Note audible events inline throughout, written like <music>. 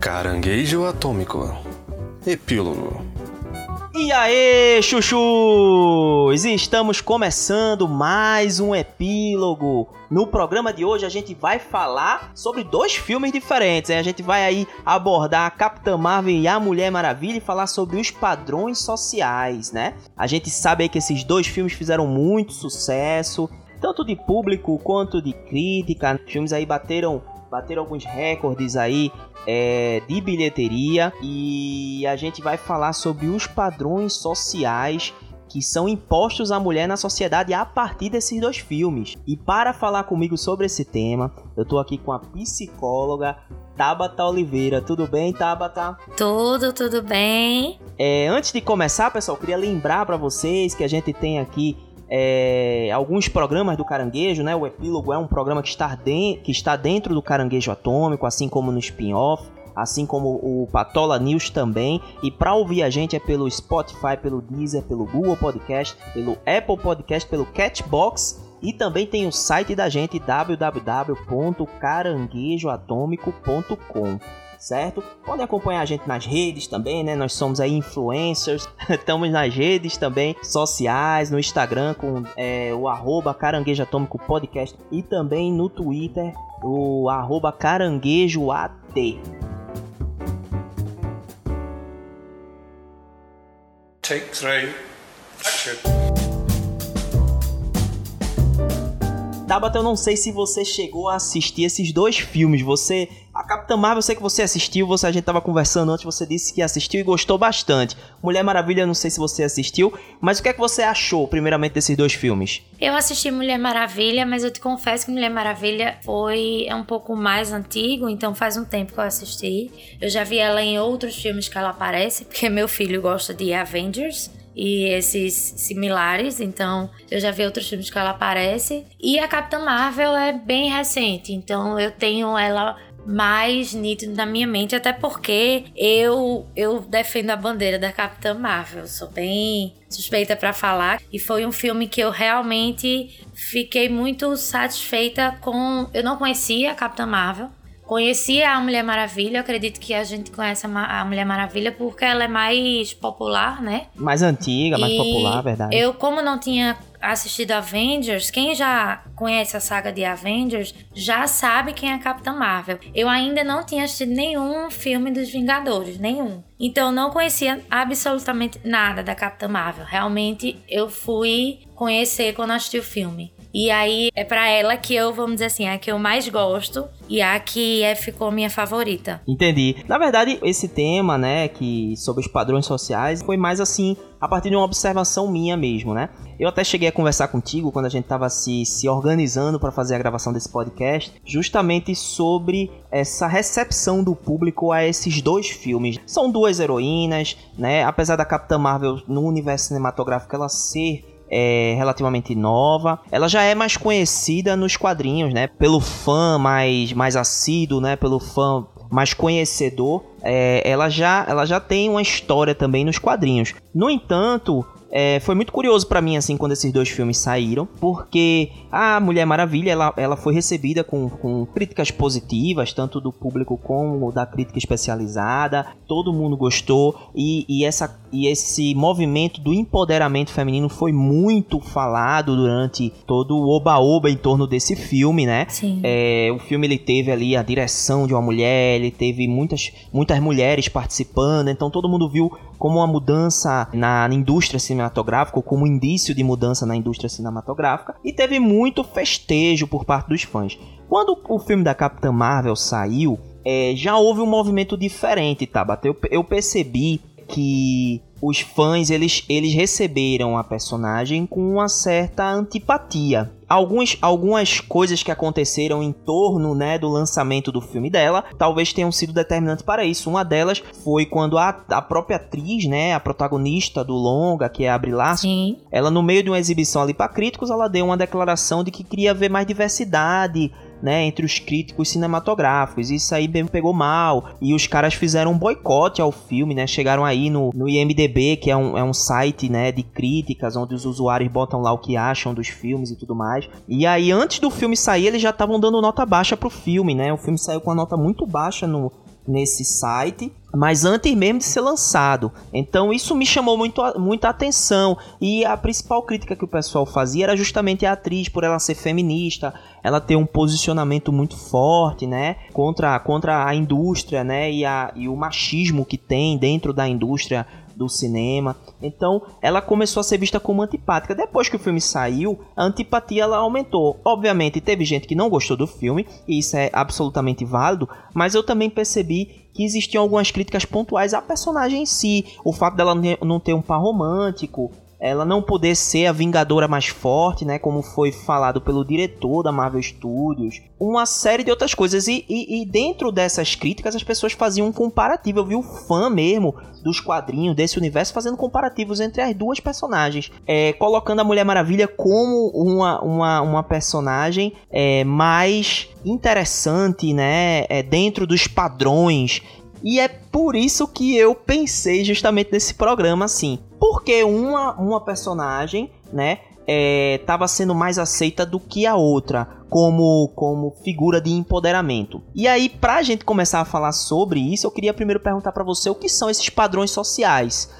Caranguejo Atômico. Epílogo. E aí, chuchus! Estamos começando mais um epílogo. No programa de hoje a gente vai falar sobre dois filmes diferentes. A gente vai aí abordar a Capitã Marvel e a Mulher Maravilha e falar sobre os padrões sociais, né? A gente sabe aí que esses dois filmes fizeram muito sucesso, tanto de público quanto de crítica. Filmes aí bateram bateram alguns recordes aí é, de bilheteria e a gente vai falar sobre os padrões sociais que são impostos à mulher na sociedade a partir desses dois filmes. E para falar comigo sobre esse tema, eu tô aqui com a psicóloga Tabata Oliveira. Tudo bem, Tabata? Tudo, tudo bem. É, antes de começar, pessoal, queria lembrar para vocês que a gente tem aqui é, alguns programas do Caranguejo, né? O Epílogo é um programa que está, de, que está dentro do Caranguejo Atômico, assim como no spin-off, assim como o Patola News também. E para ouvir a gente é pelo Spotify, pelo Deezer, pelo Google Podcast, pelo Apple Podcast, pelo Catbox. E também tem o site da gente www.caranguejoatômico.com certo? Podem acompanhar a gente nas redes também, né? Nós somos aí influencers, <laughs> estamos nas redes também sociais, no Instagram com é, o arroba Caranguejo Atômico Podcast e também no Twitter, o arroba caranguejoat. Take three. Action. Tabata, eu não sei se você chegou a assistir esses dois filmes. Você. A Capitã Marvel, eu sei que você assistiu, você, a gente tava conversando antes, você disse que assistiu e gostou bastante. Mulher Maravilha, eu não sei se você assistiu, mas o que é que você achou, primeiramente, desses dois filmes? Eu assisti Mulher Maravilha, mas eu te confesso que Mulher Maravilha foi é um pouco mais antigo, então faz um tempo que eu assisti. Eu já vi ela em outros filmes que ela aparece, porque meu filho gosta de Avengers e esses similares, então eu já vi outros filmes que ela aparece. E a Capitã Marvel é bem recente, então eu tenho ela mais nítido na minha mente, até porque eu eu defendo a bandeira da Capitã Marvel, sou bem suspeita para falar e foi um filme que eu realmente fiquei muito satisfeita com. Eu não conhecia a Capitã Marvel, Conheci a Mulher Maravilha, acredito que a gente conhece a Mulher Maravilha porque ela é mais popular, né? Mais antiga, mais e popular, verdade. Eu, como não tinha assistido Avengers, quem já conhece a saga de Avengers já sabe quem é a Capitã Marvel. Eu ainda não tinha assistido nenhum filme dos Vingadores, nenhum. Então não conhecia absolutamente nada da Capitã Marvel. Realmente eu fui conhecer quando assisti o filme. E aí é para ela que eu, vamos dizer assim, é a que eu mais gosto e a que é, ficou minha favorita. Entendi. Na verdade, esse tema, né, que sobre os padrões sociais, foi mais assim, a partir de uma observação minha mesmo, né? Eu até cheguei a conversar contigo quando a gente tava se, se organizando para fazer a gravação desse podcast, justamente sobre essa recepção do público a esses dois filmes. São duas heroínas, né? Apesar da Capitã Marvel no universo cinematográfico ela ser é relativamente nova. Ela já é mais conhecida nos quadrinhos, né? Pelo fã mais, mais assíduo, né? Pelo fã mais conhecedor. É, ela, já, ela já tem uma história também nos quadrinhos. No entanto, é, foi muito curioso para mim, assim, quando esses dois filmes saíram, porque a Mulher Maravilha, ela, ela foi recebida com, com críticas positivas, tanto do público como da crítica especializada, todo mundo gostou, e, e, essa, e esse movimento do empoderamento feminino foi muito falado durante todo o oba-oba em torno desse filme, né? Sim. É, o filme, ele teve ali a direção de uma mulher, ele teve muitas, muitas mulheres participando, então todo mundo viu como uma mudança na indústria cinematográfica, ou como indício de mudança na indústria cinematográfica, e teve muito festejo por parte dos fãs. Quando o filme da Capitã Marvel saiu, é, já houve um movimento diferente, tá? Eu, eu percebi que os fãs eles, eles receberam a personagem com uma certa antipatia. Alguns, algumas coisas que aconteceram em torno né, do lançamento do filme dela talvez tenham sido determinantes para isso. Uma delas foi quando a, a própria atriz, né, a protagonista do longa, que é a Brie Larson, ela no meio de uma exibição ali para críticos, ela deu uma declaração de que queria ver mais diversidade né, entre os críticos cinematográficos. Isso aí pegou mal. E os caras fizeram um boicote ao filme, né? Chegaram aí no, no IMDB, que é um, é um site, né, de críticas, onde os usuários botam lá o que acham dos filmes e tudo mais. E aí, antes do filme sair, eles já estavam dando nota baixa pro filme, né? O filme saiu com uma nota muito baixa no, nesse site, mas antes mesmo de ser lançado. Então isso me chamou muito, muita atenção. E a principal crítica que o pessoal fazia era justamente a atriz, por ela ser feminista, ela ter um posicionamento muito forte, né? Contra, contra a indústria, né? E, a, e o machismo que tem dentro da indústria do cinema. Então, ela começou a ser vista como antipática. Depois que o filme saiu, a antipatia ela aumentou. Obviamente, teve gente que não gostou do filme, e isso é absolutamente válido, mas eu também percebi que existiam algumas críticas pontuais à personagem em si. O fato dela não ter um par romântico, ela não poder ser a Vingadora mais forte, né? Como foi falado pelo diretor da Marvel Studios. Uma série de outras coisas. E, e, e dentro dessas críticas, as pessoas faziam um comparativo. Eu vi o fã mesmo dos quadrinhos, desse universo, fazendo comparativos entre as duas personagens. É, colocando a Mulher Maravilha como uma, uma, uma personagem é, mais interessante, né? É, dentro dos padrões e é por isso que eu pensei justamente nesse programa assim. Porque uma, uma personagem, né, estava é, sendo mais aceita do que a outra como, como figura de empoderamento. E aí, pra gente começar a falar sobre isso, eu queria primeiro perguntar para você o que são esses padrões sociais.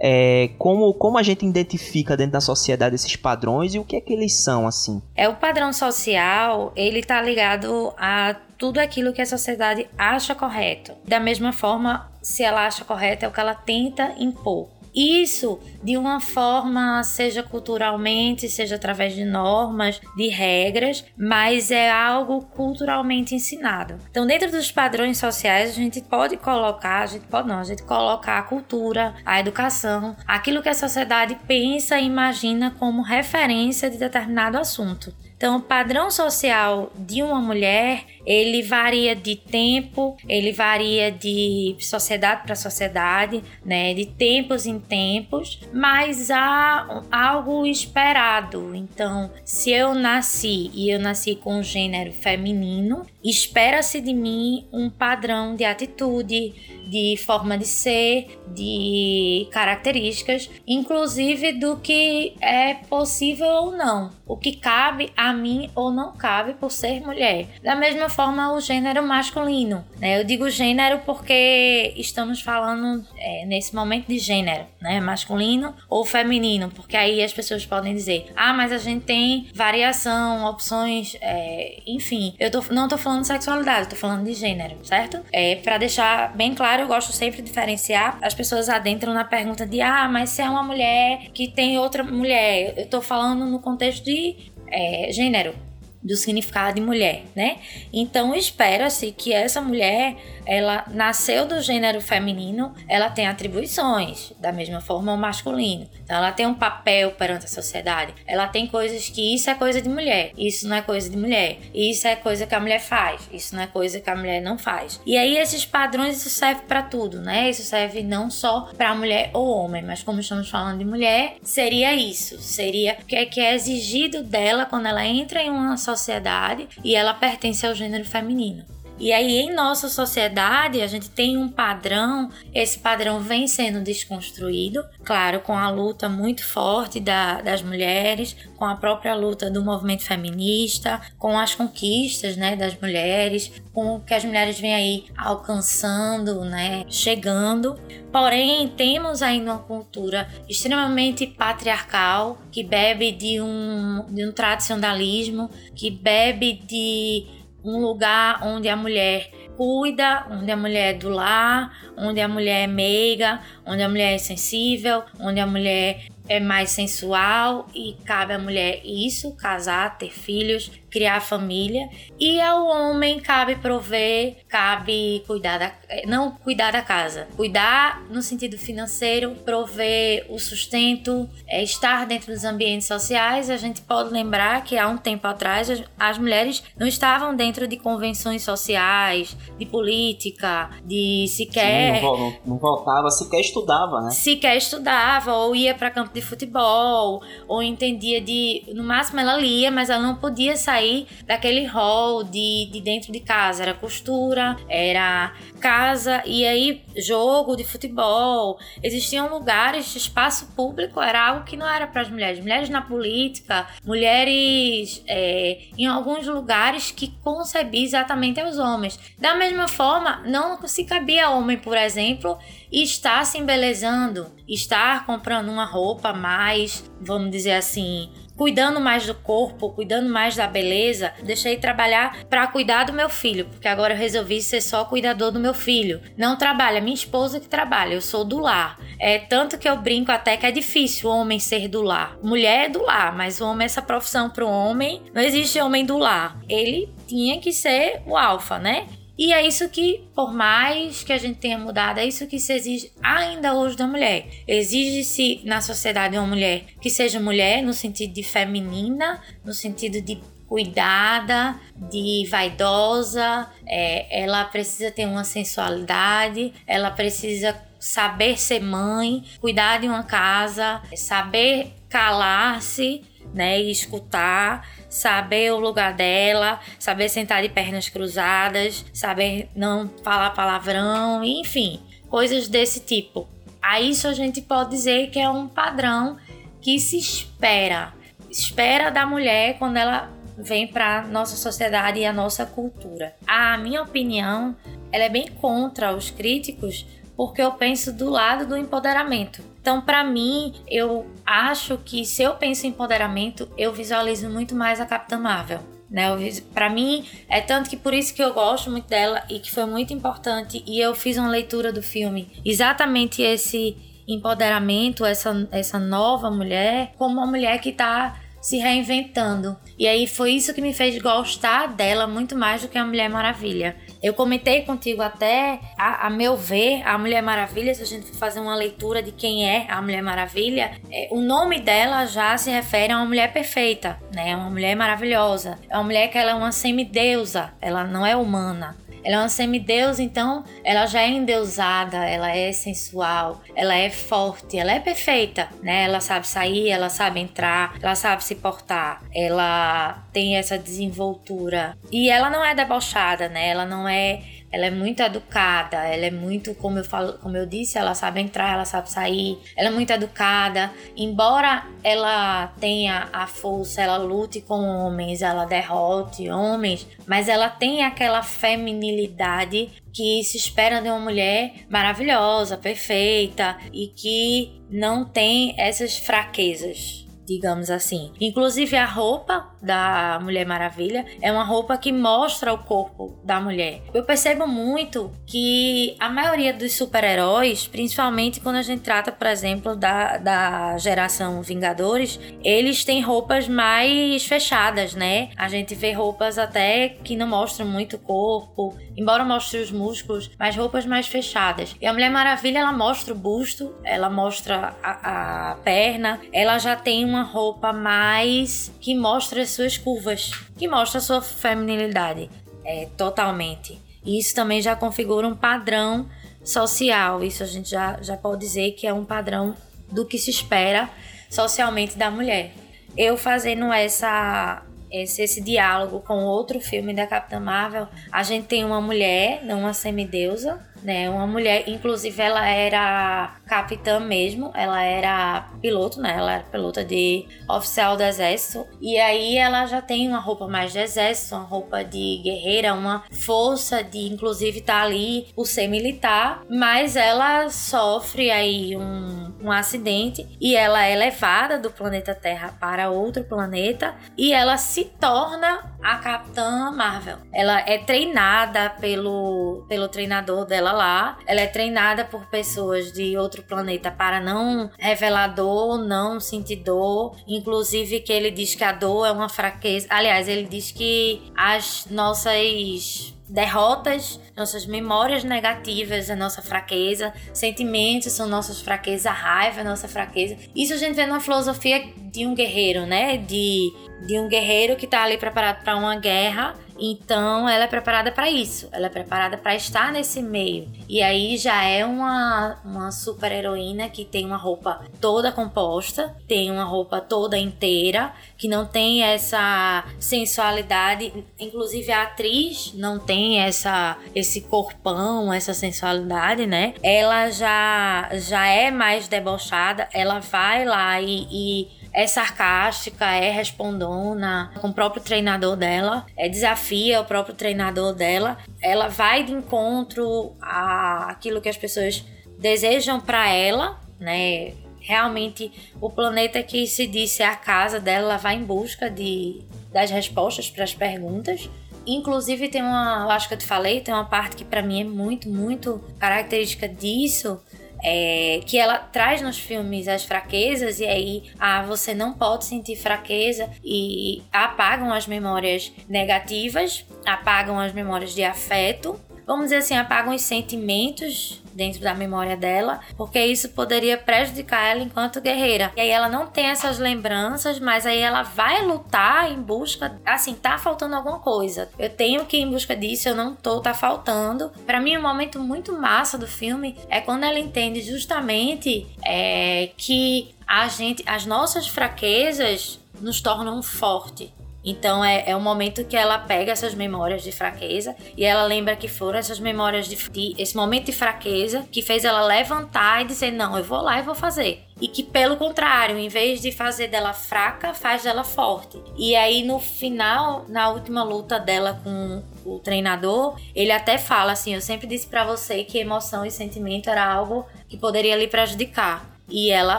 É, como, como a gente identifica dentro da sociedade esses padrões e o que é que eles são, assim? É o padrão social, ele tá ligado a tudo aquilo que a sociedade acha correto. Da mesma forma, se ela acha correto, é o que ela tenta impor. Isso de uma forma, seja culturalmente, seja através de normas, de regras, mas é algo culturalmente ensinado. Então, dentro dos padrões sociais, a gente pode colocar, a gente pode não, a gente colocar a cultura, a educação, aquilo que a sociedade pensa e imagina como referência de determinado assunto. Então, o padrão social de uma mulher, ele varia de tempo, ele varia de sociedade para sociedade, né, de tempos em tempos, mas há algo esperado. Então, se eu nasci e eu nasci com um gênero feminino, espera-se de mim um padrão de atitude, de forma de ser, de características, inclusive do que é possível ou não, o que cabe a mim ou não cabe por ser mulher. Da mesma forma, o gênero masculino. Né? Eu digo gênero porque estamos falando é, nesse momento de gênero, né? masculino ou feminino, porque aí as pessoas podem dizer: ah, mas a gente tem variação, opções, é, enfim. Eu tô, não tô falando de sexualidade, tô falando de gênero, certo? É para deixar bem claro eu gosto sempre de diferenciar. As pessoas adentram na pergunta de: ah, mas se é uma mulher que tem outra mulher, eu tô falando no contexto de é, gênero do significado de mulher, né? Então espera-se que essa mulher, ela nasceu do gênero feminino, ela tem atribuições, da mesma forma o masculino. Então ela tem um papel perante a sociedade. Ela tem coisas que isso é coisa de mulher, isso não é coisa de mulher, isso é coisa que a mulher faz, isso não é coisa que a mulher não faz. E aí esses padrões isso serve para tudo, né? Isso serve não só para mulher ou homem, mas como estamos falando de mulher, seria isso, seria o que é que é exigido dela quando ela entra em uma sociedade e ela pertence ao gênero feminino. E aí, em nossa sociedade, a gente tem um padrão, esse padrão vem sendo desconstruído, claro, com a luta muito forte da, das mulheres, com a própria luta do movimento feminista, com as conquistas né, das mulheres, com o que as mulheres vêm aí alcançando, né, chegando. Porém, temos ainda uma cultura extremamente patriarcal, que bebe de um, de um tradicionalismo, que bebe de um lugar onde a mulher cuida, onde a mulher é do lar, onde a mulher é meiga, onde a mulher é sensível, onde a mulher é mais sensual e cabe à mulher isso, casar, ter filhos, criar família. E ao homem cabe prover, cabe cuidar da. Eh, não cuidar da casa, cuidar no sentido financeiro, prover o sustento, é, estar dentro dos ambientes sociais. A gente pode lembrar que há um tempo atrás as, as mulheres não estavam dentro de convenções sociais, de política, de sequer. Sim, não, não, não voltava, sequer estudava, né? Sequer estudava ou ia para campanha de futebol, ou entendia de. No máximo ela lia, mas ela não podia sair daquele hall de, de dentro de casa. Era costura, era casa, e aí jogo de futebol. Existiam lugares, espaço público era algo que não era para as mulheres. Mulheres na política, mulheres é, em alguns lugares que concebia exatamente aos homens. Da mesma forma, não se cabia homem, por exemplo, estar se embelezando, estar comprando uma roupa mais, vamos dizer assim, cuidando mais do corpo, cuidando mais da beleza, deixei de trabalhar para cuidar do meu filho, porque agora eu resolvi ser só cuidador do meu filho. Não trabalha, minha esposa que trabalha, eu sou do lar. É tanto que eu brinco até que é difícil o homem ser do lar. Mulher é do lar, mas o homem essa profissão para o homem, não existe homem do lar. Ele tinha que ser o alfa, né? E é isso que, por mais que a gente tenha mudado, é isso que se exige ainda hoje da mulher. Exige-se na sociedade uma mulher que seja mulher no sentido de feminina, no sentido de cuidada, de vaidosa, é, ela precisa ter uma sensualidade, ela precisa saber ser mãe, cuidar de uma casa, saber calar-se né, e escutar, saber o lugar dela, saber sentar de pernas cruzadas, saber não falar palavrão, enfim, coisas desse tipo. A isso a gente pode dizer que é um padrão que se espera, espera da mulher quando ela vem para nossa sociedade e a nossa cultura. A minha opinião, ela é bem contra os críticos, porque eu penso do lado do empoderamento. Então, para mim, eu acho que se eu penso em empoderamento, eu visualizo muito mais a Capitã Marvel. Né? Para mim, é tanto que por isso que eu gosto muito dela e que foi muito importante. E eu fiz uma leitura do filme, exatamente esse empoderamento, essa, essa nova mulher, como uma mulher que está se reinventando. E aí foi isso que me fez gostar dela muito mais do que a Mulher Maravilha. Eu comentei contigo até, a, a, meu ver, a Mulher Maravilha, se a gente for fazer uma leitura de quem é a Mulher Maravilha, é, o nome dela já se refere a uma mulher perfeita, né? Uma mulher maravilhosa. É uma mulher que ela é uma semideusa, ela não é humana. Ela é uma semideus, então ela já é endeusada, ela é sensual, ela é forte, ela é perfeita, né? Ela sabe sair, ela sabe entrar, ela sabe se portar, ela tem essa desenvoltura. E ela não é debochada, né? Ela não é ela é muito educada, ela é muito, como eu falo, como eu disse, ela sabe entrar, ela sabe sair, ela é muito educada. Embora ela tenha a força, ela lute com homens, ela derrote homens, mas ela tem aquela feminilidade que se espera de uma mulher maravilhosa, perfeita e que não tem essas fraquezas digamos assim. Inclusive a roupa da Mulher Maravilha é uma roupa que mostra o corpo da mulher. Eu percebo muito que a maioria dos super-heróis, principalmente quando a gente trata, por exemplo, da, da geração Vingadores, eles têm roupas mais fechadas, né? A gente vê roupas até que não mostram muito o corpo, embora mostre os músculos, mas roupas mais fechadas. E a Mulher Maravilha, ela mostra o busto, ela mostra a, a perna, ela já tem uma roupa mais que mostra suas curvas, que mostra sua feminilidade é, totalmente. E isso também já configura um padrão social. Isso a gente já, já pode dizer que é um padrão do que se espera socialmente da mulher. Eu fazendo essa esse, esse diálogo com outro filme da Capitã Marvel, a gente tem uma mulher, uma semideusa, né? Uma mulher, inclusive ela era capitã mesmo, ela era piloto, né? Ela era pilota de oficial do exército. E aí ela já tem uma roupa mais de exército, uma roupa de guerreira, uma força de inclusive tá ali por ser militar, mas ela sofre aí um, um acidente e ela é levada do planeta Terra para outro planeta e ela se torna a Capitã Marvel. Ela é treinada pelo, pelo treinador dela lá. Ela é treinada por pessoas de outro planeta para não revelar dor, não sentir dor. Inclusive que ele diz que a dor é uma fraqueza. Aliás, ele diz que as nossas derrotas, nossas memórias negativas, a nossa fraqueza, sentimentos são nossas fraquezas, a raiva é nossa fraqueza. Isso a gente vê na filosofia de um guerreiro, né? De, de um guerreiro que tá ali preparado para uma guerra Então ela é preparada para isso, ela é preparada para estar nesse meio. E aí já é uma, uma super heroína que tem uma roupa toda composta, tem uma roupa toda inteira, que não tem essa sensualidade, inclusive a atriz não tem essa esse corpão, essa sensualidade, né? Ela já já é mais debochada, ela vai lá e, e é sarcástica, é respondona com o próprio treinador dela, é desafia o próprio treinador dela. Ela vai de encontro a aquilo que as pessoas desejam para ela, né? Realmente o planeta que se disse a casa dela, ela vai em busca de das respostas para as perguntas. Inclusive tem uma, eu acho que eu te falei, tem uma parte que para mim é muito, muito característica disso, é, que ela traz nos filmes as fraquezas e aí ah, você não pode sentir fraqueza e apagam as memórias negativas, apagam as memórias de afeto, vamos dizer assim, apagam os sentimentos dentro da memória dela, porque isso poderia prejudicar ela enquanto guerreira. E aí ela não tem essas lembranças, mas aí ela vai lutar em busca, assim, tá faltando alguma coisa. Eu tenho que ir em busca disso, eu não tô, tá faltando. Para mim, um momento muito massa do filme é quando ela entende justamente é, que a gente, as nossas fraquezas nos tornam forte. Então é, é um momento que ela pega essas memórias de fraqueza e ela lembra que foram essas memórias de, de, esse momento de fraqueza que fez ela levantar e dizer não, eu vou lá e vou fazer. E que pelo contrário, em vez de fazer dela fraca, faz dela forte. E aí no final, na última luta dela com o treinador, ele até fala assim: "Eu sempre disse para você que emoção e sentimento era algo que poderia lhe prejudicar". E ela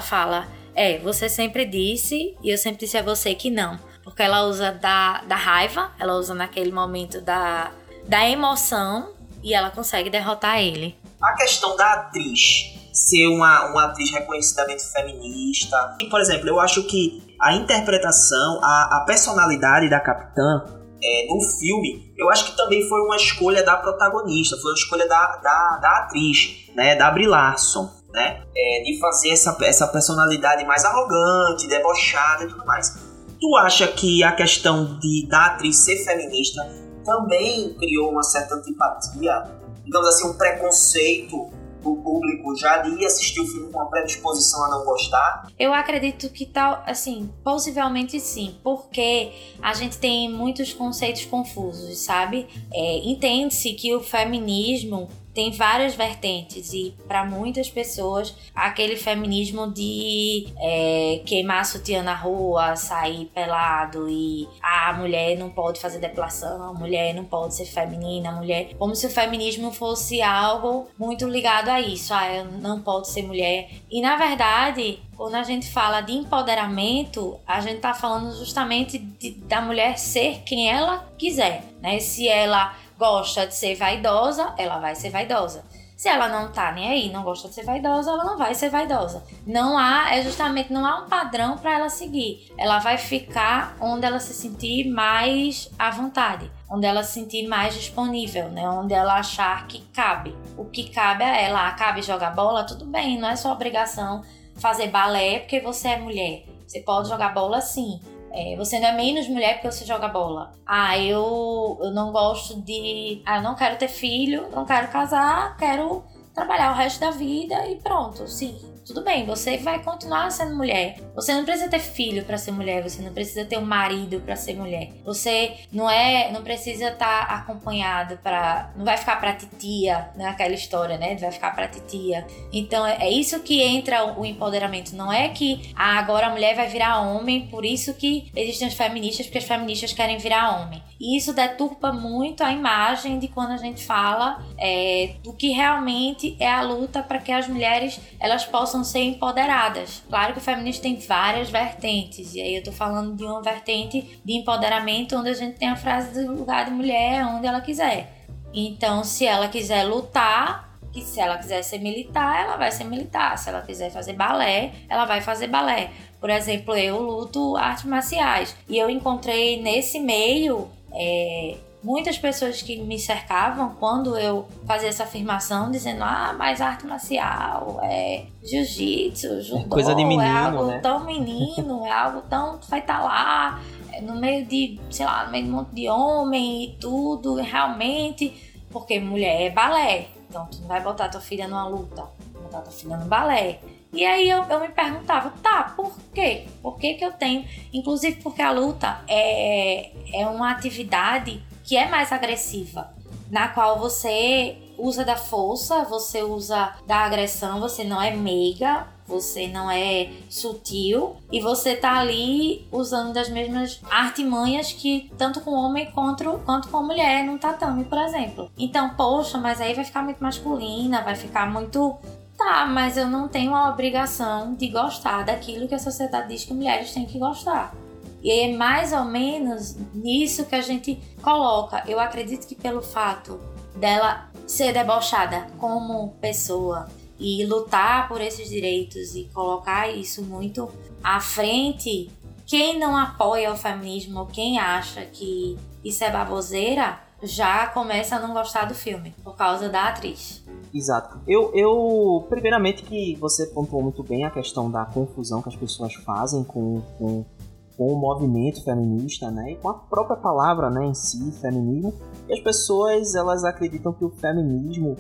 fala: "É, você sempre disse e eu sempre disse a você que não". Porque ela usa da, da raiva, ela usa naquele momento da, da emoção e ela consegue derrotar ele. A questão da atriz ser uma, uma atriz reconhecidamente feminista. E, por exemplo, eu acho que a interpretação, a, a personalidade da capitã é, no filme, eu acho que também foi uma escolha da protagonista, foi uma escolha da, da, da atriz, né, da Brie Larson, né, é, de fazer essa, essa personalidade mais arrogante, debochada e tudo mais. Tu acha que a questão de, da atriz ser feminista também criou uma certa antipatia, digamos assim, um preconceito do público já de ir assistir o filme com uma predisposição a não gostar? Eu acredito que tal, assim, possivelmente sim, porque a gente tem muitos conceitos confusos, sabe? É, Entende-se que o feminismo tem várias vertentes e para muitas pessoas aquele feminismo de é, queimar sutiã na rua, sair pelado e a mulher não pode fazer depilação, a mulher não pode ser feminina, a mulher como se o feminismo fosse algo muito ligado a isso, ah, eu não pode ser mulher e na verdade quando a gente fala de empoderamento, a gente está falando justamente de, da mulher ser quem ela quiser, né? Se ela gosta de ser vaidosa, ela vai ser vaidosa. Se ela não tá nem aí, não gosta de ser vaidosa, ela não vai ser vaidosa. Não há, é justamente, não há um padrão para ela seguir. Ela vai ficar onde ela se sentir mais à vontade, onde ela se sentir mais disponível, né? Onde ela achar que cabe. O que cabe a ela, ah, cabe jogar bola, tudo bem, não é sua obrigação fazer balé porque você é mulher. Você pode jogar bola sim, é, você não é menos mulher porque você joga bola. Ah, eu, eu não gosto de. Ah, eu não quero ter filho, não quero casar, quero trabalhar o resto da vida e pronto. Sim, tudo bem, você vai continuar sendo mulher. Você não precisa ter filho para ser mulher, você não precisa ter um marido para ser mulher. Você não é, não precisa estar tá acompanhado para, não vai ficar para titia, né, aquela história, né? Vai ficar para titia. Então é, é isso que entra o empoderamento, não é que ah, agora a mulher vai virar homem, por isso que existem as feministas, porque as feministas querem virar homem. E isso deturpa muito a imagem de quando a gente fala é, do que realmente é a luta para que as mulheres elas possam possam ser empoderadas. Claro que o feminismo tem várias vertentes, e aí eu tô falando de uma vertente de empoderamento onde a gente tem a frase do lugar de mulher onde ela quiser. Então, se ela quiser lutar, se ela quiser ser militar, ela vai ser militar. Se ela quiser fazer balé, ela vai fazer balé. Por exemplo, eu luto artes marciais e eu encontrei nesse meio é, muitas pessoas que me cercavam quando eu fazia essa afirmação, dizendo: ah, mas arte marcial, é jiu-jitsu, judô, é coisa de menino, é algo né? tão menino, é algo tão. vai estar tá lá. no meio de, sei lá, no meio de um monte de homem e tudo, realmente, porque mulher é balé. Então tu não vai botar tua filha numa luta, botar tua filha no balé. E aí eu, eu me perguntava, tá, por quê? Por que, que eu tenho? Inclusive porque a luta é, é uma atividade que é mais agressiva, na qual você usa da força, você usa da agressão, você não é meiga, você não é sutil e você tá ali usando das mesmas artimanhas que tanto com homem quanto, quanto com mulher no tatame, por exemplo. Então, poxa, mas aí vai ficar muito masculina, vai ficar muito Tá, mas eu não tenho a obrigação de gostar daquilo que a sociedade diz que mulheres têm que gostar. E é mais ou menos nisso que a gente coloca. Eu acredito que pelo fato dela ser debochada como pessoa e lutar por esses direitos e colocar isso muito à frente, quem não apoia o feminismo quem acha que isso é baboseira já começa a não gostar do filme por causa da atriz. Exato. Eu, eu, primeiramente, que você pontuou muito bem a questão da confusão que as pessoas fazem com, com, com o movimento feminista, né? E com a própria palavra, né, em si, feminismo. E as pessoas, elas acreditam que o feminismo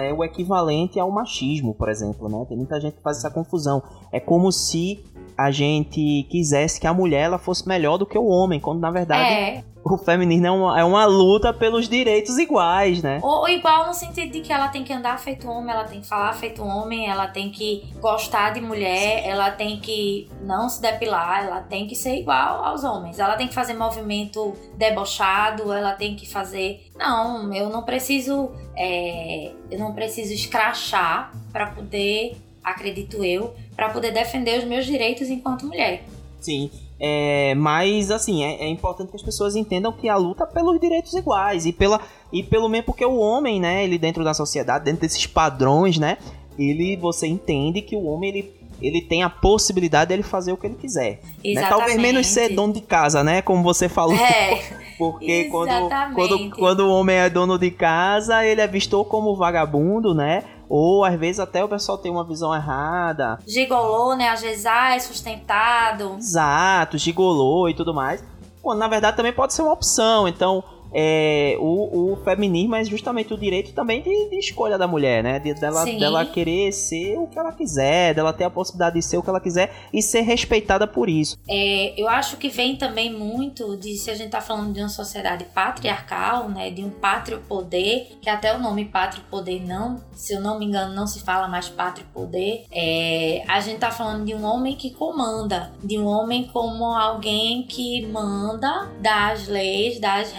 é o equivalente ao machismo, por exemplo, né? Tem muita gente que faz essa confusão. É como se a gente quisesse que a mulher ela fosse melhor do que o homem, quando na verdade é. o feminismo é uma, é uma luta pelos direitos iguais, né? Ou igual no sentido de que ela tem que andar feito homem, ela tem que falar feito homem, ela tem que gostar de mulher, Sim. ela tem que não se depilar, ela tem que ser igual aos homens, ela tem que fazer movimento debochado, ela tem que fazer. Não, eu não preciso. É, eu não preciso escrachar para poder acredito eu, para poder defender os meus direitos enquanto mulher. Sim. É, mas assim, é, é, importante que as pessoas entendam que a luta é pelos direitos iguais e pela e pelo mesmo porque o homem, né, ele dentro da sociedade, dentro desses padrões, né, ele você entende que o homem ele ele tem a possibilidade de ele fazer o que ele quiser. Né? Talvez menos ser dono de casa, né? Como você falou. É, <laughs> porque quando, quando, quando o homem é dono de casa, ele é visto como vagabundo, né? Ou às vezes até o pessoal tem uma visão errada. Gigolô, né? Às vezes, ah, é sustentado. Exato, gigolô e tudo mais. Pô, na verdade também pode ser uma opção. Então, é, o, o, feminismo é justamente o direito também de, de escolha da mulher, né? De, dela, dela querer ser o que ela quiser, dela ter a possibilidade de ser o que ela quiser e ser respeitada por isso. É, eu acho que vem também muito de se a gente tá falando de uma sociedade patriarcal, né? De um pátrio poder, que até o nome pátrio poder não, se eu não me engano, não se fala mais pátrio poder. É, a gente tá falando de um homem que comanda, de um homem como alguém que manda das leis, das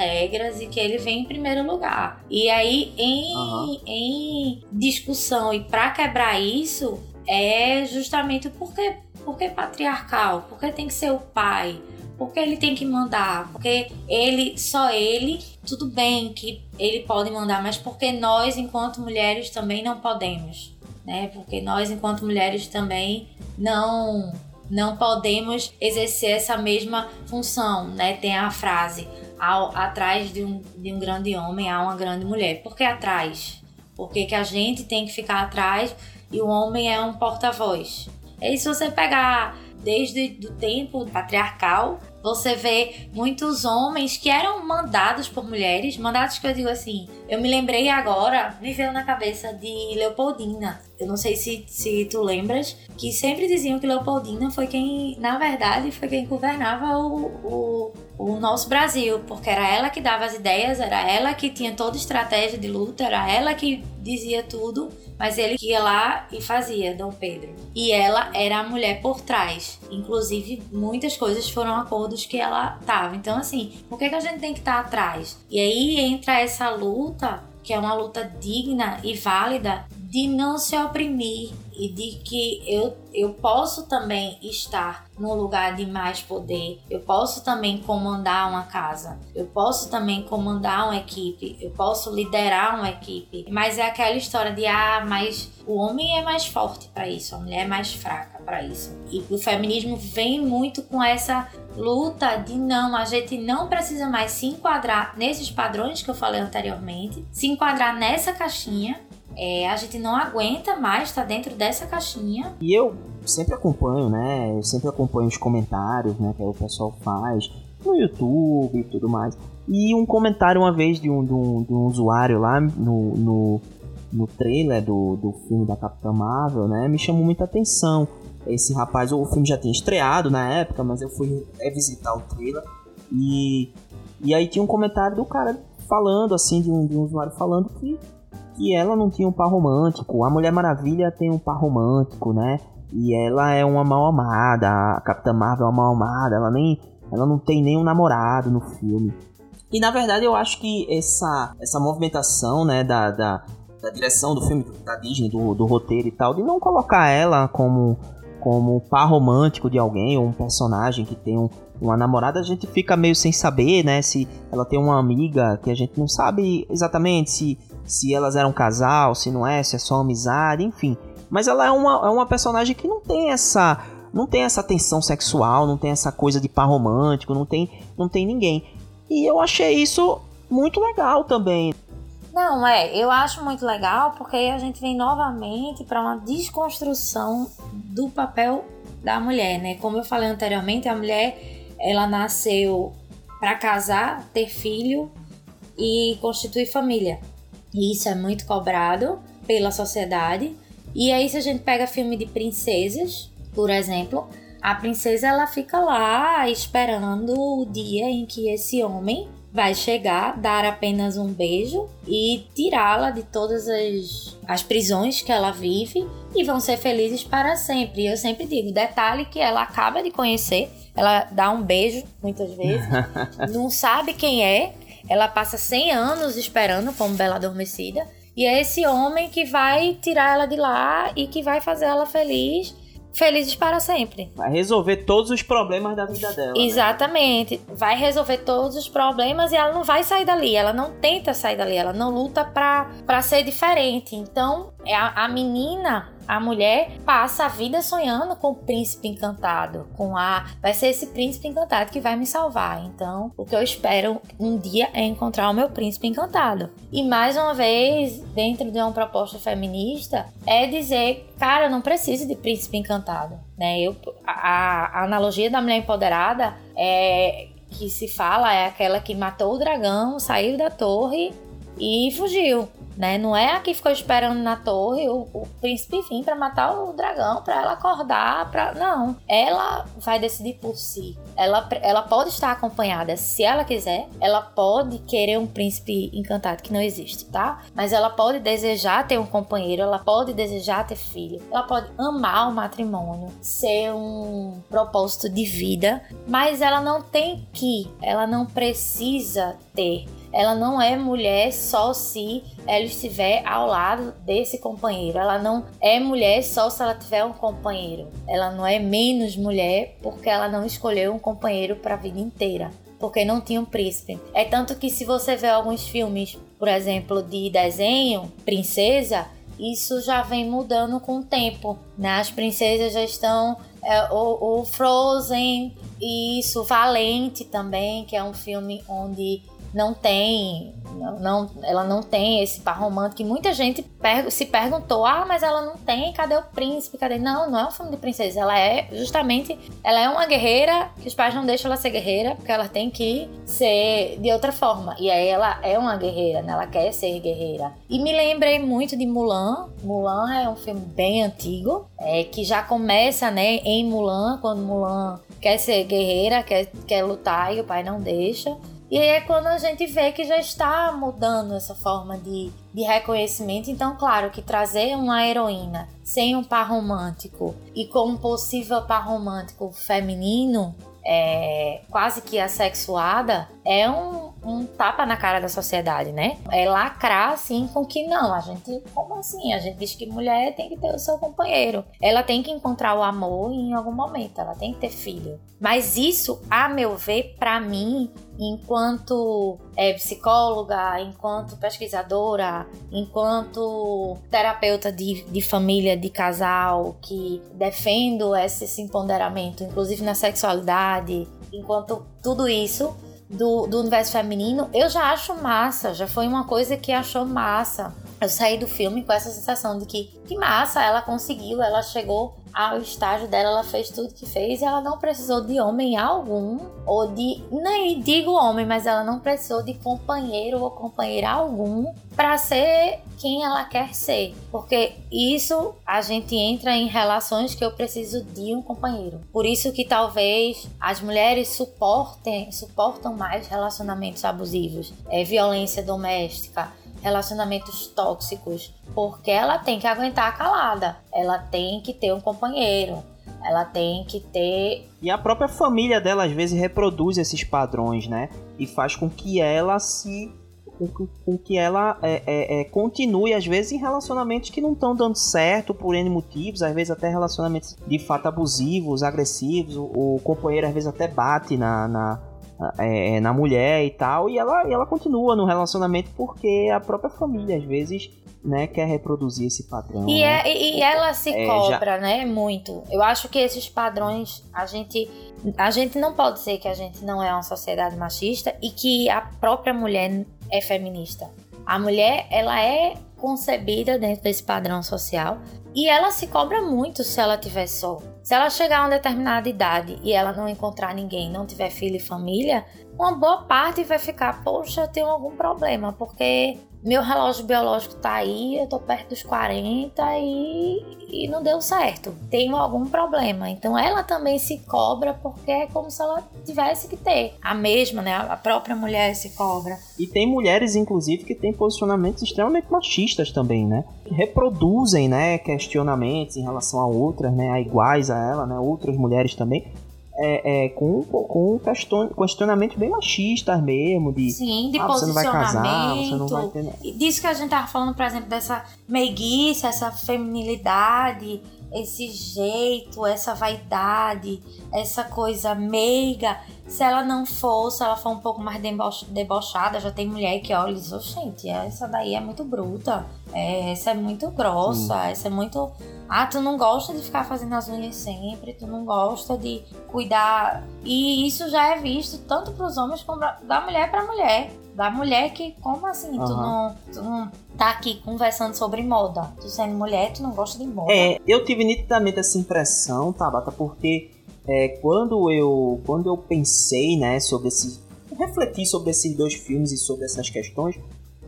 regras e que ele vem em primeiro lugar. E aí, em, uhum. em discussão e para quebrar isso, é justamente porque, porque patriarcal, porque tem que ser o pai, porque ele tem que mandar, porque ele, só ele, tudo bem que ele pode mandar, mas porque nós, enquanto mulheres, também não podemos, né? Porque nós, enquanto mulheres, também não não podemos exercer essa mesma função, né? Tem a frase: ao, atrás de um, de um grande homem há uma grande mulher. Por que atrás? Por que, que a gente tem que ficar atrás e o homem é um porta-voz? E se você pegar desde o tempo patriarcal, você vê muitos homens que eram mandados por mulheres, mandados que eu digo assim, eu me lembrei agora, me veio na cabeça de Leopoldina. Eu não sei se, se tu lembras, que sempre diziam que Leopoldina foi quem, na verdade, foi quem governava o, o, o nosso Brasil, porque era ela que dava as ideias, era ela que tinha toda estratégia de luta, era ela que dizia tudo, mas ele ia lá e fazia, Dom Pedro. E ela era a mulher por trás. Inclusive, muitas coisas foram acordos que ela tava. Então, assim, por que, que a gente tem que estar tá atrás? E aí entra essa luta, que é uma luta digna e válida, de não se oprimir e de que eu, eu posso também estar no lugar de mais poder, eu posso também comandar uma casa, eu posso também comandar uma equipe, eu posso liderar uma equipe, mas é aquela história de ah, mas o homem é mais forte para isso, a mulher é mais fraca para isso. E o feminismo vem muito com essa luta de não, a gente não precisa mais se enquadrar nesses padrões que eu falei anteriormente, se enquadrar nessa caixinha é, a gente não aguenta mais estar tá dentro dessa caixinha. E eu sempre acompanho, né? Eu sempre acompanho os comentários, né? Que o pessoal faz. no YouTube e tudo mais. E um comentário uma vez de um, de um, de um usuário lá no, no, no trailer do, do filme da Capitã Marvel, né, me chamou muita atenção. Esse rapaz, o filme já tinha estreado na época, mas eu fui visitar o trailer e, e aí tinha um comentário do cara falando, assim, de um, de um usuário falando que, que ela não tinha um par romântico. A Mulher Maravilha tem um par romântico, né? E ela é uma mal amada, a Capitã Marvel é uma mal amada, ela nem. Ela não tem nenhum namorado no filme. E na verdade eu acho que essa, essa movimentação, né, da, da, da direção do filme, da Disney, do, do roteiro e tal, de não colocar ela como, como par romântico de alguém, ou um personagem que tem um, uma namorada, a gente fica meio sem saber, né? Se ela tem uma amiga que a gente não sabe exatamente se, se elas eram um casal, se não é, se é só amizade, enfim. Mas ela é uma, é uma personagem que não tem essa. Não tem essa tensão sexual, não tem essa coisa de par romântico, não tem, não tem ninguém. E eu achei isso muito legal também. Não, é, eu acho muito legal porque a gente vem novamente para uma desconstrução do papel da mulher, né? Como eu falei anteriormente, a mulher ela nasceu para casar, ter filho e constituir família. E isso é muito cobrado pela sociedade. E aí se a gente pega filme de princesas, por exemplo, a princesa ela fica lá esperando o dia em que esse homem vai chegar, dar apenas um beijo e tirá-la de todas as, as prisões que ela vive e vão ser felizes para sempre. Eu sempre digo, detalhe que ela acaba de conhecer ela dá um beijo, muitas vezes, <laughs> não sabe quem é, ela passa 100 anos esperando como Bela Adormecida, e é esse homem que vai tirar ela de lá e que vai fazer ela feliz felizes para sempre. Vai resolver todos os problemas da vida dela. Né? Exatamente. Né? Vai resolver todos os problemas e ela não vai sair dali. Ela não tenta sair dali. Ela não luta para ser diferente. Então, é a, a menina a mulher passa a vida sonhando com o príncipe encantado, com a vai ser esse príncipe encantado que vai me salvar. Então, o que eu espero um dia é encontrar o meu príncipe encantado. E mais uma vez, dentro de uma proposta feminista, é dizer, cara, eu não preciso de príncipe encantado, né? Eu, a, a analogia da mulher empoderada é que se fala é aquela que matou o dragão, saiu da torre e fugiu né? Não é a que ficou esperando na torre o, o príncipe vir para matar o dragão, para ela acordar, para não. Ela vai decidir por si. Ela, ela pode estar acompanhada se ela quiser. Ela pode querer um príncipe encantado que não existe, tá? Mas ela pode desejar ter um companheiro, ela pode desejar ter filho, ela pode amar o matrimônio, ser um propósito de vida, mas ela não tem que, ela não precisa ter ela não é mulher só se ela estiver ao lado desse companheiro. Ela não é mulher só se ela tiver um companheiro. Ela não é menos mulher porque ela não escolheu um companheiro para a vida inteira. Porque não tinha um príncipe. É tanto que se você vê alguns filmes, por exemplo, de desenho, princesa, isso já vem mudando com o tempo. Né? As princesas já estão. É, o, o Frozen, isso, Valente também, que é um filme onde não tem, não, não, ela não tem esse par romântico. E muita gente per se perguntou: ah, mas ela não tem, cadê o príncipe? Cadê? Não, não é um filme de princesa. Ela é justamente, ela é uma guerreira que os pais não deixam ela ser guerreira porque ela tem que ser de outra forma. E aí ela é uma guerreira, né? Ela quer ser guerreira. E me lembrei muito de Mulan. Mulan é um filme bem antigo, é, que já começa, né, em Mulan, quando Mulan quer ser guerreira, quer, quer lutar e o pai não deixa. E aí é quando a gente vê que já está mudando essa forma de, de reconhecimento. Então, claro que trazer uma heroína sem um par romântico e com um possível par romântico feminino, é, quase que assexuada, é um, um tapa na cara da sociedade, né? É lacrar assim com que não, a gente, como assim? A gente diz que mulher tem que ter o seu companheiro. Ela tem que encontrar o amor em algum momento, ela tem que ter filho. Mas isso, a meu ver, para mim, enquanto é, psicóloga, enquanto pesquisadora, enquanto terapeuta de, de família, de casal, que defendo esse, esse empoderamento, inclusive na sexualidade, enquanto tudo isso, do, do universo feminino, eu já acho massa, já foi uma coisa que achou massa. Eu saí do filme com essa sensação de que, que massa, ela conseguiu, ela chegou ao estágio dela, ela fez tudo que fez e ela não precisou de homem algum, ou de, nem digo homem, mas ela não precisou de companheiro ou companheira algum para ser quem ela quer ser. Porque isso a gente entra em relações que eu preciso de um companheiro. Por isso que talvez as mulheres suportem, suportam mais relacionamentos abusivos, é, violência doméstica relacionamentos tóxicos, porque ela tem que aguentar calada, ela tem que ter um companheiro, ela tem que ter. E a própria família dela às vezes reproduz esses padrões, né? E faz com que ela se. com, que ela é, é, é, continue, às vezes, em relacionamentos que não estão dando certo por N motivos, às vezes até relacionamentos de fato abusivos, agressivos, o, o companheiro às vezes até bate na, na é, é, na mulher e tal, e ela, e ela continua no relacionamento porque a própria família, às vezes, né, quer reproduzir esse padrão. E, né? é, e ela se é, cobra, já... né, muito. Eu acho que esses padrões, a gente, a gente não pode dizer que a gente não é uma sociedade machista e que a própria mulher é feminista. A mulher, ela é concebida dentro desse padrão social e ela se cobra muito se ela tiver só. Se ela chegar a uma determinada idade e ela não encontrar ninguém, não tiver filho e família, uma boa parte vai ficar, poxa, eu tenho algum problema, porque meu relógio biológico tá aí, eu tô perto dos 40 e, e não deu certo. Tenho algum problema. Então ela também se cobra porque é como se ela tivesse que ter. A mesma, né? A própria mulher se cobra. E tem mulheres, inclusive, que têm posicionamentos extremamente machistas também, né? Reproduzem, né, questionamentos em relação a outras, né, a iguais a ela, né, outras mulheres também é, é, com, com questionamentos bem machistas mesmo, de, Sim, de ah, você não vai casar, você não vai ter... Disso que a gente tava falando, por exemplo, dessa meiguice, essa feminilidade, esse jeito, essa vaidade, essa coisa meiga. Se ela não for, se ela for um pouco mais debochada, já tem mulher que olha e diz, oh, gente, essa daí é muito bruta, é, essa é muito grossa, essa é muito ah, tu não gosta de ficar fazendo as unhas sempre, tu não gosta de cuidar. E isso já é visto tanto para os homens como da mulher para mulher. Da mulher que, como assim, uhum. tu, não, tu não tá aqui conversando sobre moda. Tu sendo mulher, tu não gosta de moda. É, eu tive nitidamente essa impressão, Tabata, porque é, quando eu quando eu pensei, né, sobre esse. refleti sobre esses dois filmes e sobre essas questões,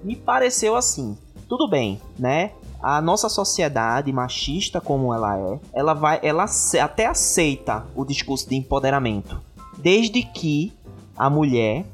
me pareceu assim. Tudo bem, né? a nossa sociedade machista como ela é, ela vai, ela até aceita o discurso de empoderamento, desde que a mulher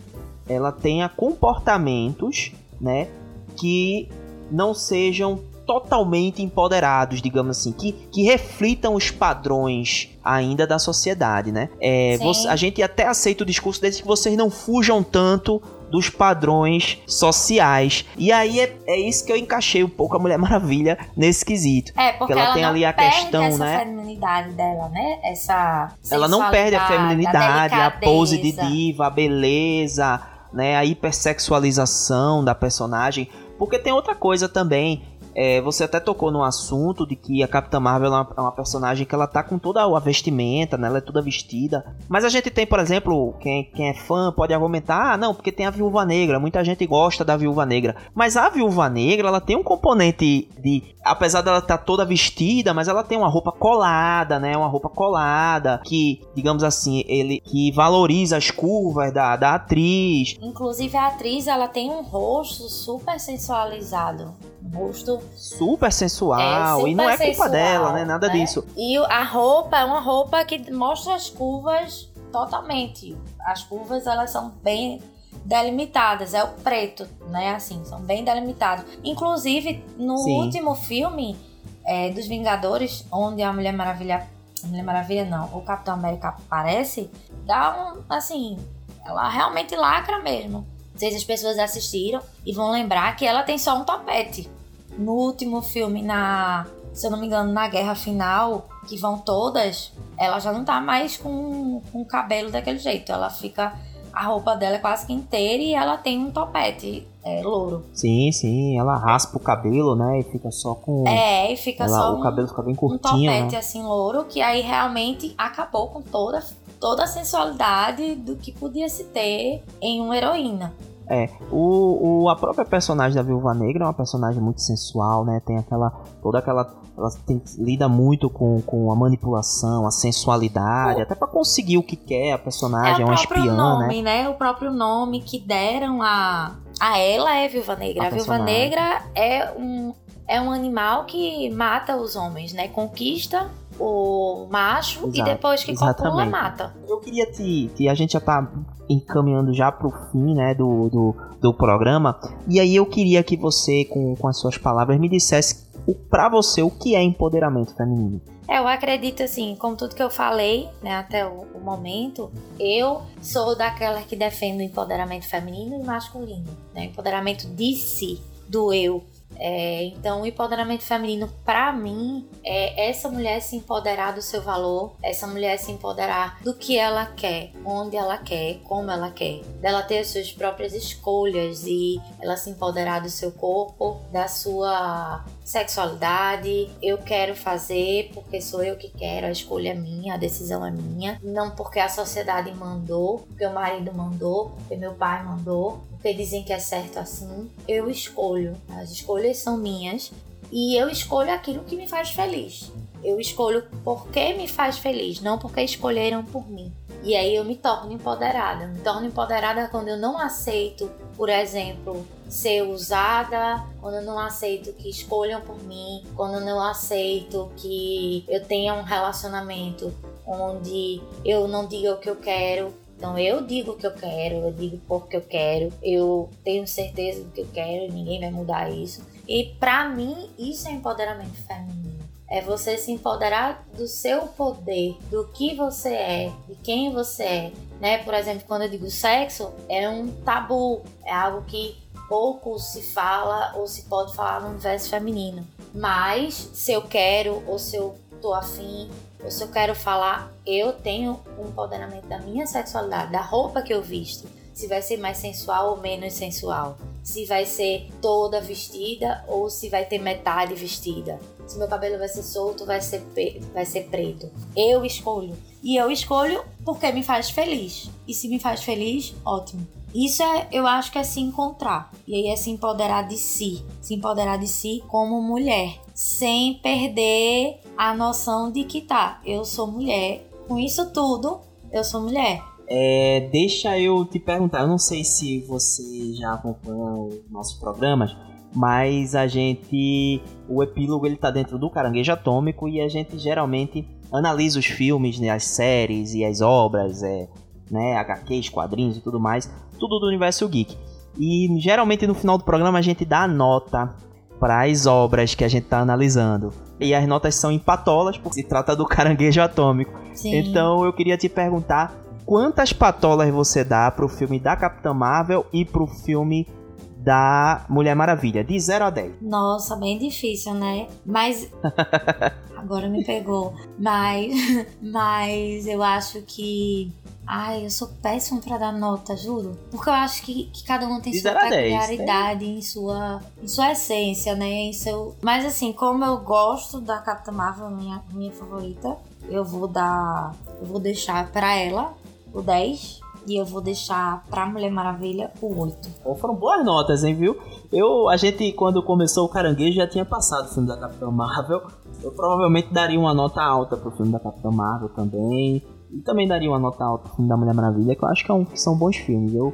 ela tenha comportamentos, né, que não sejam totalmente empoderados, digamos assim, que, que reflitam os padrões ainda da sociedade, né? É, você, a gente até aceita o discurso desde que vocês não fujam tanto dos padrões sociais. E aí é, é isso que eu encaixei um pouco a Mulher Maravilha nesse quesito. É, porque, ela, ela tem ali a questão, essa né? feminilidade dela, né? Essa Ela não perde a feminilidade, a, a pose de diva, a beleza, né? A hipersexualização da personagem. Porque tem outra coisa também é, você até tocou no assunto de que a Capitã Marvel é uma, é uma, personagem que ela tá com toda a vestimenta, né? Ela é toda vestida. Mas a gente tem, por exemplo, quem, quem é fã pode argumentar, ah, não, porque tem a Viúva Negra. Muita gente gosta da Viúva Negra. Mas a Viúva Negra, ela tem um componente de... Apesar dela estar tá toda vestida, mas ela tem uma roupa colada, né? Uma roupa colada que, digamos assim, ele que valoriza as curvas da, da atriz. Inclusive a atriz, ela tem um rosto super sensualizado rosto super sensual é, super e não é culpa sensual, dela, né? Nada né? disso. E a roupa é uma roupa que mostra as curvas totalmente. As curvas elas são bem delimitadas, é o preto, né? Assim, são bem delimitados. Inclusive no Sim. último filme é, dos Vingadores, onde a Mulher Maravilha, a Mulher Maravilha não, o Capitão América aparece, dá um assim, ela realmente lacra mesmo. Não sei se as pessoas assistiram e vão lembrar que ela tem só um topete. No último filme, na, se eu não me engano, na Guerra Final, que vão todas, ela já não tá mais com, com o cabelo daquele jeito. Ela fica. A roupa dela é quase que inteira e ela tem um topete é, louro. Sim, sim, ela raspa o cabelo, né? E fica só com. É, e fica ela, só. O um, cabelo fica bem curtinho. Um topete né? assim louro, que aí realmente acabou com toda, toda a sensualidade do que podia se ter em uma heroína. É, o, o, a própria personagem da Viúva Negra é uma personagem muito sensual, né? Tem aquela. toda aquela. Ela tem, lida muito com, com a manipulação, a sensualidade, o, até para conseguir o que quer. A personagem é, é uma espiã, nome, né? né? O próprio nome que deram a, a ela é Viúva Negra. A, a Viúva Negra é um, é um animal que mata os homens, né? Conquista o macho Exato, e depois que exatamente. copula, mata. Eu queria te, te. A gente já tá encaminhando já pro fim, né, do, do, do programa. E aí eu queria que você, com, com as suas palavras, me dissesse o, pra você o que é empoderamento feminino. É, eu acredito assim, com tudo que eu falei, né, até o, o, momento, eu sou daquela que defende o empoderamento feminino e masculino, né, empoderamento de si, do eu, é, então, o empoderamento feminino, para mim, é essa mulher se empoderar do seu valor, essa mulher se empoderar do que ela quer, onde ela quer, como ela quer, dela ter as suas próprias escolhas e ela se empoderar do seu corpo, da sua sexualidade. Eu quero fazer porque sou eu que quero, a escolha é minha, a decisão é minha, não porque a sociedade mandou, porque o marido mandou, porque meu pai mandou porque dizem que é certo assim. Eu escolho, as escolhas são minhas e eu escolho aquilo que me faz feliz. Eu escolho porque me faz feliz, não porque escolheram por mim. E aí eu me torno empoderada. Me torno empoderada quando eu não aceito, por exemplo, ser usada, quando eu não aceito que escolham por mim, quando eu não aceito que eu tenha um relacionamento onde eu não diga o que eu quero, então eu digo o que eu quero, eu digo porque eu quero, eu tenho certeza do que eu quero, ninguém vai mudar isso. E para mim isso é empoderamento feminino. É você se empoderar do seu poder, do que você é, de quem você é. Né? Por exemplo, quando eu digo sexo, é um tabu, é algo que pouco se fala ou se pode falar no universo feminino. Mas se eu quero ou se eu tô afim, ou se eu quero falar, eu tenho um empoderamento da minha sexualidade, da roupa que eu visto. Se vai ser mais sensual ou menos sensual. Se vai ser toda vestida ou se vai ter metade vestida. Se meu cabelo vai ser solto, vai ser, vai ser preto. Eu escolho. E eu escolho porque me faz feliz. E se me faz feliz, ótimo. Isso é, eu acho que é se encontrar. E aí é se empoderar de si. Se empoderar de si como mulher. Sem perder a noção de que tá, eu sou mulher. Com isso tudo, eu sou mulher. É, deixa eu te perguntar, eu não sei se você já acompanha os nossos programas, mas a gente, o epílogo ele tá dentro do Caranguejo Atômico e a gente geralmente analisa os filmes, né, as séries e as obras, é, né, HQs, quadrinhos e tudo mais, tudo do universo geek. E geralmente no final do programa a gente dá a nota para as obras que a gente está analisando. E as notas são em patolas, porque se trata do caranguejo atômico. Sim. Então eu queria te perguntar quantas patolas você dá pro filme da Capitã Marvel e pro filme da Mulher Maravilha, de 0 a 10. Nossa, bem difícil, né? Mas. <laughs> Agora me pegou. Mas. Mas eu acho que Ai, eu sou péssimo pra dar nota, juro. Porque eu acho que, que cada um tem sua peculiaridade em sua, em sua essência, né? Em seu... Mas assim, como eu gosto da Capitã Marvel, minha, minha favorita, eu vou dar. Eu vou deixar pra ela o 10. E eu vou deixar pra Mulher Maravilha o 8. Oh, foram boas notas, hein, viu? Eu, a gente, quando começou o Caranguejo, já tinha passado o filme da Capitã Marvel. Eu provavelmente daria uma nota alta pro filme da Capitã Marvel também. E também daria uma nota alta pro filme da Mulher Maravilha, que eu acho que, é um, que são bons filmes. Eu,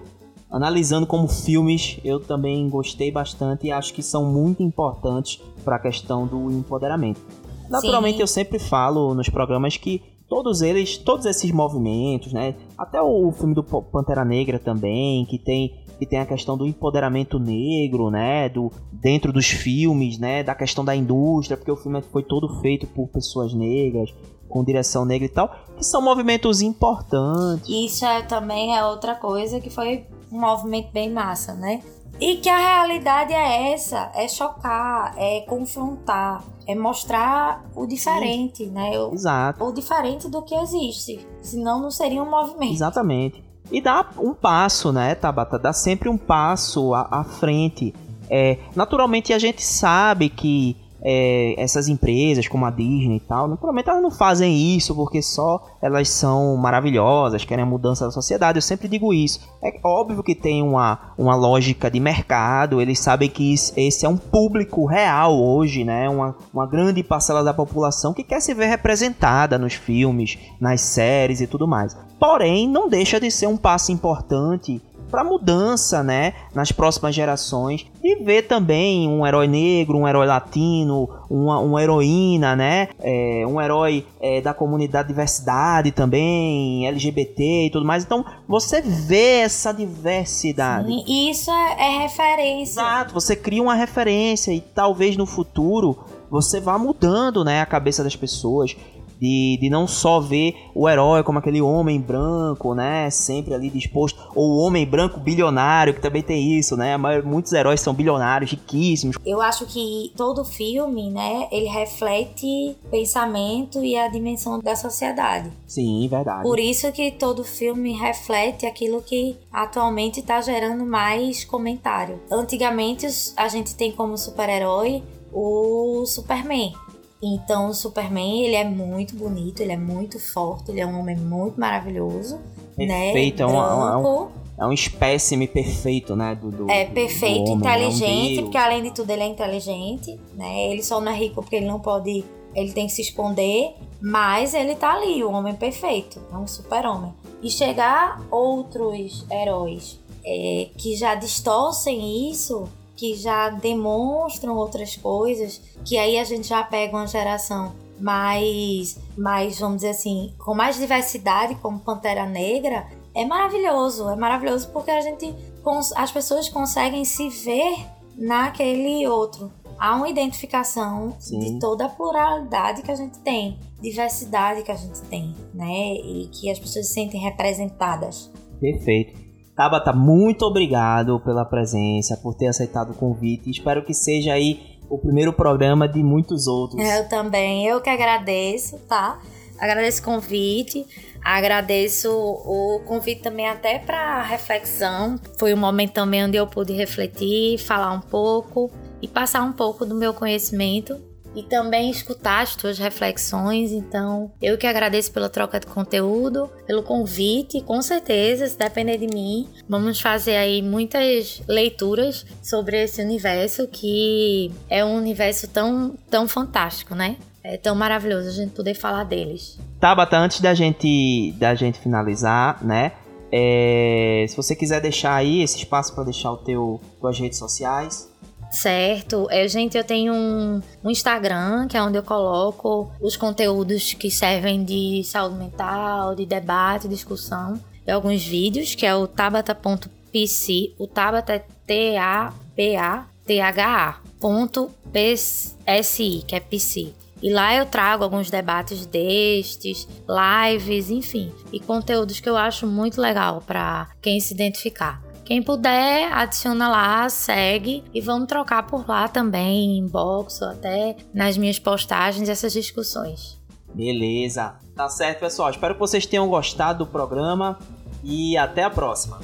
analisando como filmes, eu também gostei bastante e acho que são muito importantes para a questão do empoderamento. Naturalmente, Sim. eu sempre falo nos programas que todos eles, todos esses movimentos, né? Até o filme do Pantera Negra também, que tem que tem a questão do empoderamento negro, né, do dentro dos filmes, né, da questão da indústria, porque o filme foi todo feito por pessoas negras, com direção negra e tal, que são movimentos importantes. Isso é, também é outra coisa que foi um movimento bem massa, né? E que a realidade é essa, é chocar, é confrontar, é mostrar o diferente, Sim. né? O, Exato. O diferente do que existe. Senão não seria um movimento. Exatamente. E dá um passo, né, Tabata? Dá sempre um passo à, à frente. É, naturalmente a gente sabe que é, essas empresas como a Disney e tal, naturalmente elas não fazem isso porque só elas são maravilhosas, querem a mudança da sociedade. Eu sempre digo isso. É óbvio que tem uma, uma lógica de mercado, eles sabem que esse é um público real hoje, né? Uma, uma grande parcela da população que quer se ver representada nos filmes, nas séries e tudo mais. Porém, não deixa de ser um passo importante para mudança, né, nas próximas gerações, e ver também um herói negro, um herói latino, uma, uma heroína, né, é, um herói é, da comunidade diversidade também, LGBT e tudo mais. Então você vê essa diversidade. Sim, isso é, é referência. Exato, você cria uma referência e talvez no futuro você vá mudando, né, a cabeça das pessoas de, de não só ver o herói como aquele homem branco, né, sempre ali disposto, ou o homem branco bilionário, que também tem isso, né, mas muitos heróis são bilionários, riquíssimos. Eu acho que todo filme, né, ele reflete pensamento e a dimensão da sociedade. Sim, verdade. Por isso que todo filme reflete aquilo que atualmente está gerando mais comentário. Antigamente a gente tem como super-herói o Superman. Então o Superman, ele é muito bonito, ele é muito forte, ele é um homem muito maravilhoso, perfeito, né? é, é, um, é um espécime perfeito, né? Do, do é perfeito, do homem, inteligente, é um porque além de tudo ele é inteligente, né? Ele só não é rico porque ele não pode, ele tem que se esconder, mas ele tá ali, o homem perfeito, é um super-homem. E chegar outros heróis é, que já distorcem isso, que já demonstram outras coisas, que aí a gente já pega uma geração mais, mais vamos dizer assim, com mais diversidade, como Pantera Negra, é maravilhoso. É maravilhoso porque a gente, as pessoas conseguem se ver naquele outro. Há uma identificação Sim. de toda a pluralidade que a gente tem, diversidade que a gente tem, né? E que as pessoas se sentem representadas. Perfeito. Tabata, muito obrigado pela presença, por ter aceitado o convite. Espero que seja aí o primeiro programa de muitos outros. Eu também, eu que agradeço, tá? Agradeço o convite, agradeço o convite também até para reflexão. Foi um momento também onde eu pude refletir, falar um pouco e passar um pouco do meu conhecimento e também escutar as tuas reflexões. Então, eu que agradeço pela troca de conteúdo, pelo convite. Com certeza, se depender de mim, vamos fazer aí muitas leituras sobre esse universo que é um universo tão, tão fantástico, né? É tão maravilhoso a gente poder falar deles. Tabata, antes da gente, da gente finalizar, né? É, se você quiser deixar aí esse espaço para deixar o teu tuas redes sociais, Certo. É, gente, eu tenho um, um, Instagram, que é onde eu coloco os conteúdos que servem de saúde mental, de debate, discussão. E alguns vídeos, que é o tabata.pc. O tabata é T-A-B-A-T-H-A. Ponto P-S-I, que é PC. E lá eu trago alguns debates destes, lives, enfim, e conteúdos que eu acho muito legal para quem se identificar. Quem puder, adiciona lá, segue e vamos trocar por lá também, em inbox ou até nas minhas postagens, essas discussões. Beleza. Tá certo, pessoal. Espero que vocês tenham gostado do programa e até a próxima.